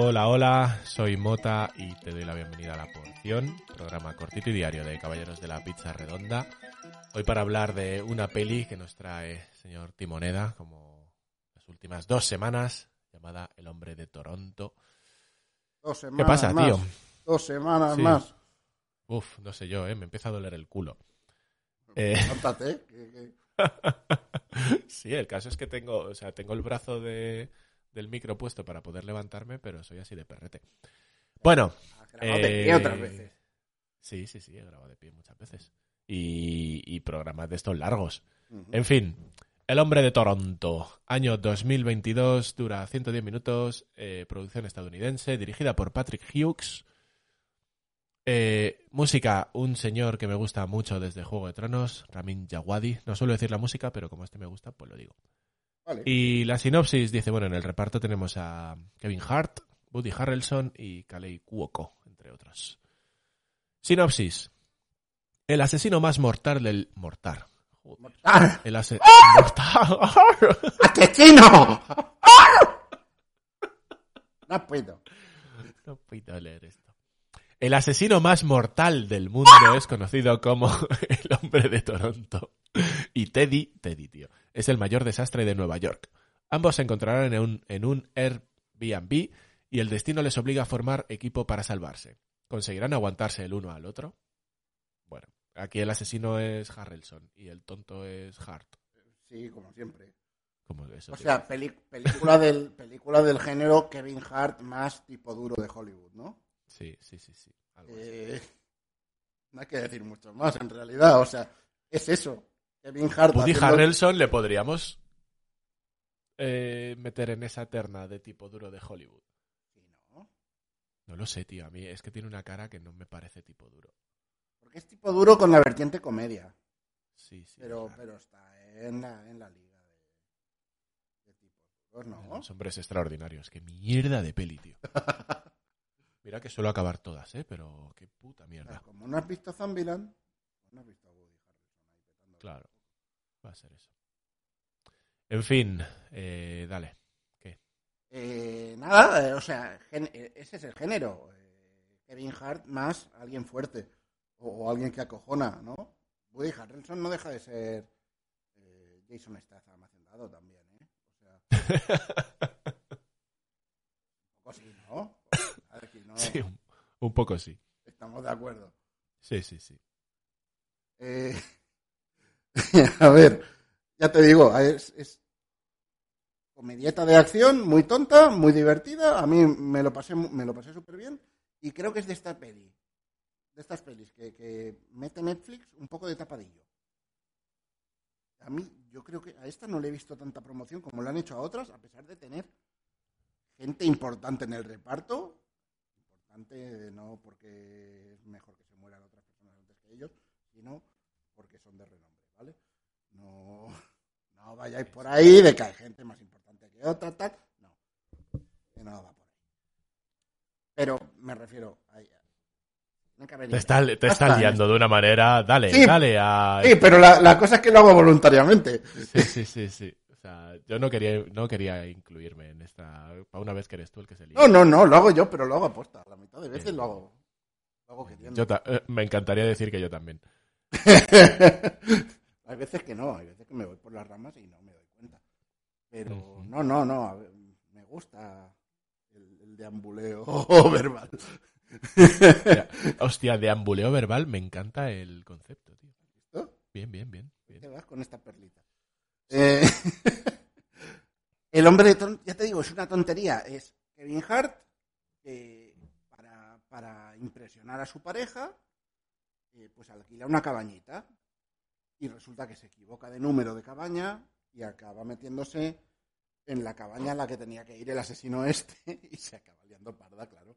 Hola, hola, soy Mota y te doy la bienvenida a La Porción, programa cortito y diario de Caballeros de la Pizza Redonda. Hoy para hablar de una peli que nos trae señor Timoneda, como las últimas dos semanas, llamada El Hombre de Toronto. Dos semanas ¿Qué pasa, más. tío? Dos semanas Sí. más. Uf, no sé yo, ¿eh? Me empieza a doler el culo. Eh, sí, el caso es que tengo, o sea, tengo el brazo de, del micro puesto para poder levantarme, pero soy así de perrete. Bueno, has grabado de pie Eh, otras veces. Sí, sí, sí, he grabado de pie muchas veces. Y, y programas de estos largos. En fin, El hombre de Toronto, año 2022, dura 110 minutos, eh, producción estadounidense, dirigida por Patrick Hughes. Eh, música, un señor que me gusta mucho desde Juego de Tronos, Ramin Djawadi. No suelo decir la música, pero como este me gusta, pues lo digo. Vale. Y la sinopsis dice, bueno, en el reparto tenemos a Kevin Hart, Woody Harrelson y Kalei Cuoco, entre otros. Sinopsis. El asesino más mortal del... Joder. ¡Ah! El ase... Mortal. ¡Asesino! No puedo. No puedo leer esto. El asesino más mortal del mundo es conocido como el hombre de Toronto. Y Teddy, Teddy, tío, es el mayor desastre de Nueva York. Ambos se encontrarán en un, en un Airbnb y el destino les obliga a formar equipo para salvarse. ¿Conseguirán aguantarse el uno al otro? Bueno, aquí el asesino es Harrelson y el tonto es Hart. Sí, como siempre. Como eso, O tío. sea, película, del, película del género Kevin Hart más tipo duro de Hollywood, ¿no? Sí, sí, sí, sí. algo así. Eh, no hay que decir mucho más, en realidad. O sea, es eso. Kevin Hart Woody haciendo- Harrelson le podríamos eh, meter en esa terna de tipo duro de Hollywood. Sí, ¿no? No lo sé, tío. A mí es que tiene una cara que no me parece tipo duro. Porque es tipo duro con la vertiente comedia. Sí, sí. Pero, o sea, pero está en la, en la liga de, de tipos duros, ¿no? Los hombres extraordinarios. Qué mierda de peli, tío. Mira que suelo acabar todas, ¿eh? Pero qué puta mierda. como no has visto Zombieland, pues no has visto a Woody Harrelson ahí petándolo. Claro. Va a ser eso. En fin, eh, dale. Eh, nada, eh, o sea, eh, ese es el género. Kevin Hart más alguien fuerte. O, o alguien que acojona, ¿no? Woody Harrelson no deja de ser eh, Jason Statham hacendado también, ¿eh? O sea, un poco sí, ¿no? A ver, que no Sí, un, un poco sí. estamos de acuerdo. Sí, sí, sí. Eh, a ver, ya te digo, es, comedieta de acción, muy tonta, muy divertida. A mí me lo pasé, me lo pasé súper bien. Y creo que es de esta peli, de estas pelis que, que mete Netflix un poco de tapadillo. A mí, yo creo que a esta no le he visto tanta promoción como le han hecho a otras, a pesar de tener gente importante en el reparto. Importante no porque es mejor que se mueran otras personas antes que ellos, sino porque son de renombre, ¿vale? No, no vayáis por ahí de que hay gente más importante que otra, tal. No, que no va por ahí. Pero me refiero a ella. Te está, te está liando de una manera. Dale, Sí. dale a. Sí, pero la, la cosa es que lo hago voluntariamente. Sí, sí, sí, sí. O sea, yo no quería, no quería incluirme en esta. Para una vez que eres tú el que se lía. No, no, no, lo hago yo, pero lo hago aposta. La mitad de veces lo hago. Lo hago. Yo eh, me encantaría decir que yo también. hay veces que no, hay veces que me voy por las ramas y no me doy cuenta. Pero no, no, no, ver, me gusta el, el deambuleo verbal. Mira, hostia, de ambuleo verbal me encanta el concepto, tío. ¿Listo? Bien, bien, bien. bien. Te vas con esta perlita. Eh, el hombre de ya te digo, es una tontería. Es Kevin Hart que para, para impresionar a su pareja, eh, pues alquila una cabañita y resulta que se equivoca de número de cabaña y acaba metiéndose en la cabaña a la que tenía que ir el asesino este y se acaba liando parda, claro.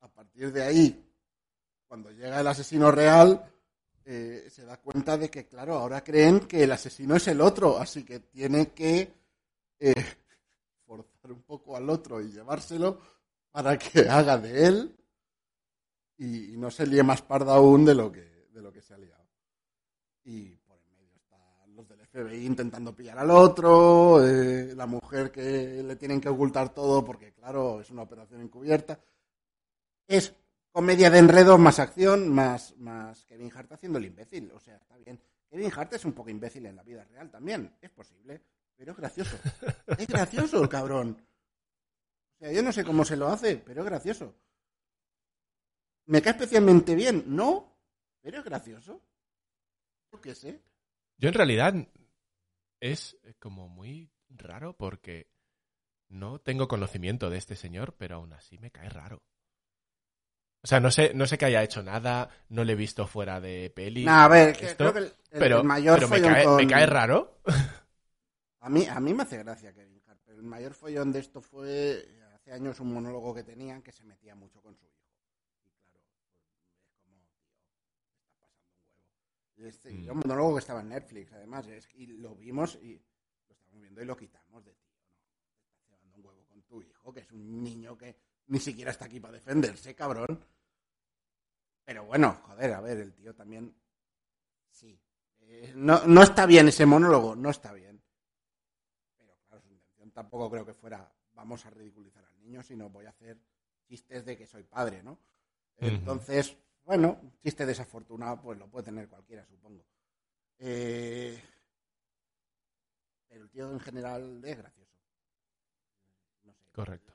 A partir de ahí, cuando llega el asesino real, eh, se da cuenta de que, claro, ahora creen que el asesino es el otro, así que tiene que eh, forzar un poco al otro y llevárselo para que haga de él y, no se líe más parda aún de lo que, de lo que se ha liado. Y por en medio están los del FBI intentando pillar al otro, eh, la mujer que le tienen que ocultar todo porque, claro, es una operación encubierta. Es comedia de enredos, más acción, más, más Kevin Hart haciendo el imbécil. O sea, está bien. Kevin Hart es un poco imbécil en la vida real también, es posible, pero es gracioso. Es gracioso el cabrón. O sea, yo no sé cómo se lo hace, pero es gracioso. ¿Me cae especialmente bien? No, pero es gracioso. Yo qué sé. Yo en realidad es como muy raro porque no tengo conocimiento de este señor, pero aún así me cae raro. O sea, no sé, no sé que haya hecho nada, no le he visto fuera de peli. A ver, esto, creo que el, el- pero, el mayor pero me, cae, con- me cae raro. A mí, a mí me hace gracia Kevin Hart, pero el mayor follón de esto fue hace años un monólogo que tenían que se metía mucho con su hijo. Y claro, pues, es como, tío, está pasando un huevo. Y este, Mm. era un monólogo que estaba en Netflix, además, es- y lo vimos y lo estábamos viendo y lo quitamos de tío, ¿no? Estás llevando un huevo con tu hijo, que es un niño que ni siquiera está aquí para defenderse, cabrón. Pero bueno, joder, a ver, el tío también. Sí. Eh, no, no está bien ese monólogo, no está bien. Pero claro, su intención tampoco creo que fuera vamos a ridiculizar al niño, sino voy a hacer chistes de que soy padre, ¿no? Entonces, bueno, un chiste desafortunado, pues lo puede tener cualquiera, supongo. Eh, pero el tío en general es gracioso. No sé. Correcto.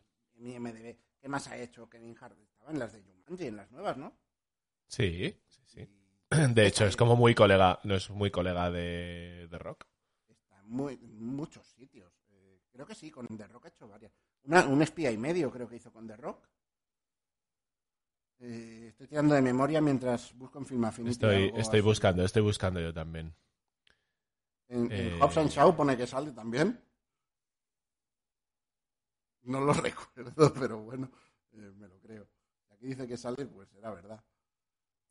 ¿Qué más ha hecho Kevin Hart? Estaba en las de Jumanji, en las nuevas, ¿no? Sí, sí, sí. Y De hecho, es como muy colega, no es muy colega de, de Rock. Está muy, en muchos sitios. Eh, creo que sí, con The Rock ha hecho varias. Una- un espía y medio creo que hizo con The Rock. Eh, estoy tirando de memoria mientras busco en Film Affinity Estoy, estoy así. buscando, estoy buscando yo también. En, en Eh, Hobbs and Shaw pone que sale también. No lo recuerdo, pero bueno, eh, me lo creo. Aquí dice que sale, pues será verdad.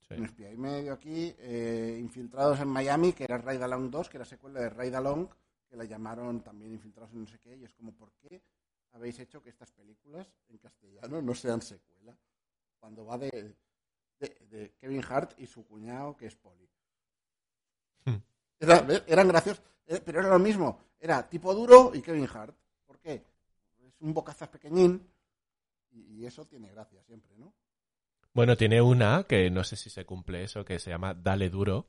Sí. Un espía y medio aquí. eh, Infiltrados en Miami, que era Raid Along 2, que era secuela de Raid Along, que la llamaron también Infiltrados en no sé qué. Y es como, ¿por qué habéis hecho que estas películas en castellano no sean secuela? Cuando va de, de- de Kevin Hart y su cuñado, que es Polly. Hmm. Eran graciosos, eh, pero era lo mismo. Era tipo duro y Kevin Hart. ¿Por qué? Es un bocazas pequeñín y, y eso tiene gracia siempre, ¿no? Bueno, tiene una que no sé si se cumple eso, que se llama Dale Duro,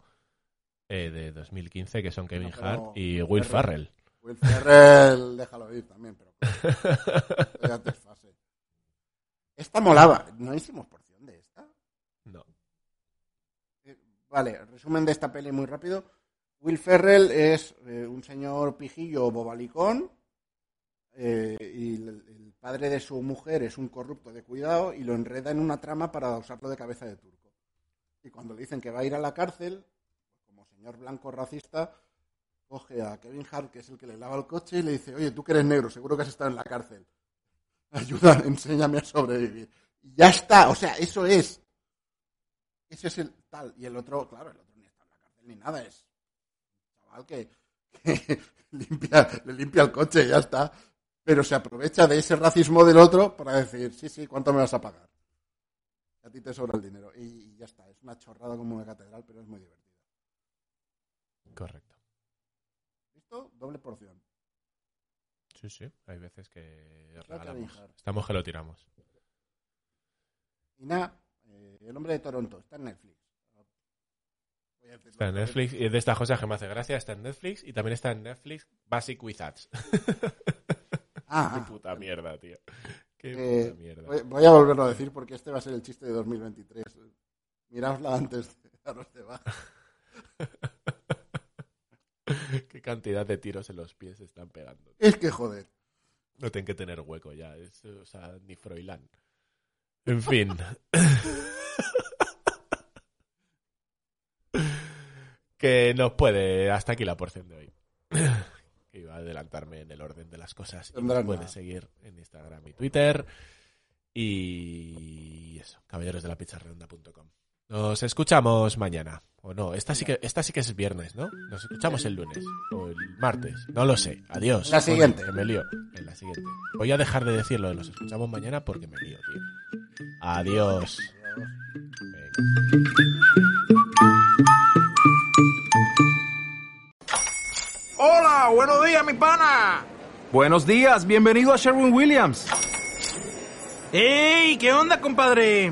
eh, de 2015, que son Kevin Hart y Will Ferrell. Farrell. Will Ferrell, déjalo ir también, pero claro, ya te fase. Esta molaba. ¿No hicimos porción de esta? No. Eh, Vale, resumen de esta peli muy rápido. Will Ferrell es eh, un señor pijillo bobalicón eh, y el, el padre de su mujer es un corrupto de cuidado y lo enreda en una trama para usarlo de cabeza de turco. Y cuando le dicen que va a ir a la cárcel, como señor blanco racista, coge a Kevin Hart, que es el que le lava el coche, y le dice, oye, tú que eres negro, seguro que has estado en la cárcel. Ayuda, enséñame a sobrevivir. Y ya está, o sea, eso es. Ese es el tal. Y el otro, claro, el otro ni está en la cárcel ni nada, es un chaval que, que limpia, le limpia el coche y ya está. Pero se aprovecha de ese racismo del otro para decir, sí, sí, ¿cuánto me vas a pagar? A ti te sobra el dinero. Y, y ya está, es una chorrada como de catedral, pero es muy divertida. Correcto. ¿Listo? Doble porción. Sí, sí. Hay veces que regalamos. Estamos que lo tiramos. Y nada, eh, El hombre de Toronto, está en Netflix. Está en. Netflix. Y es de esta cosa que me hace gracia. Está en Netflix. Y también está en Netflix Basic Wizards. Ah, Qué ah, puta mierda, tío. Qué Eh, puta mierda. voy, voy a volverlo a decir porque este va a ser el chiste de 2023. Miraosla antes de daros de baja. Qué cantidad de tiros en los pies están pegando. Es que joder. No tienen que tener hueco ya. Es, o sea, ni Froilán. En fin. que nos puede. Hasta aquí la porción de hoy. que iba a adelantarme en el orden de las cosas. Y puedes nada. seguir en Instagram y Twitter. Y eso, caballeros de la Nos escuchamos mañana. O no, esta sí que esta sí que es viernes, ¿no? Nos escuchamos el lunes o el martes, no lo sé. Adiós. La siguiente. que me lío. En la siguiente. Voy a dejar de decirlo de nos escuchamos mañana porque me lío, tío. Adiós. Hola, buenos días, mi pana. Buenos días, bienvenido a Sherwin Williams. ¡Ey! ¿Qué onda, compadre?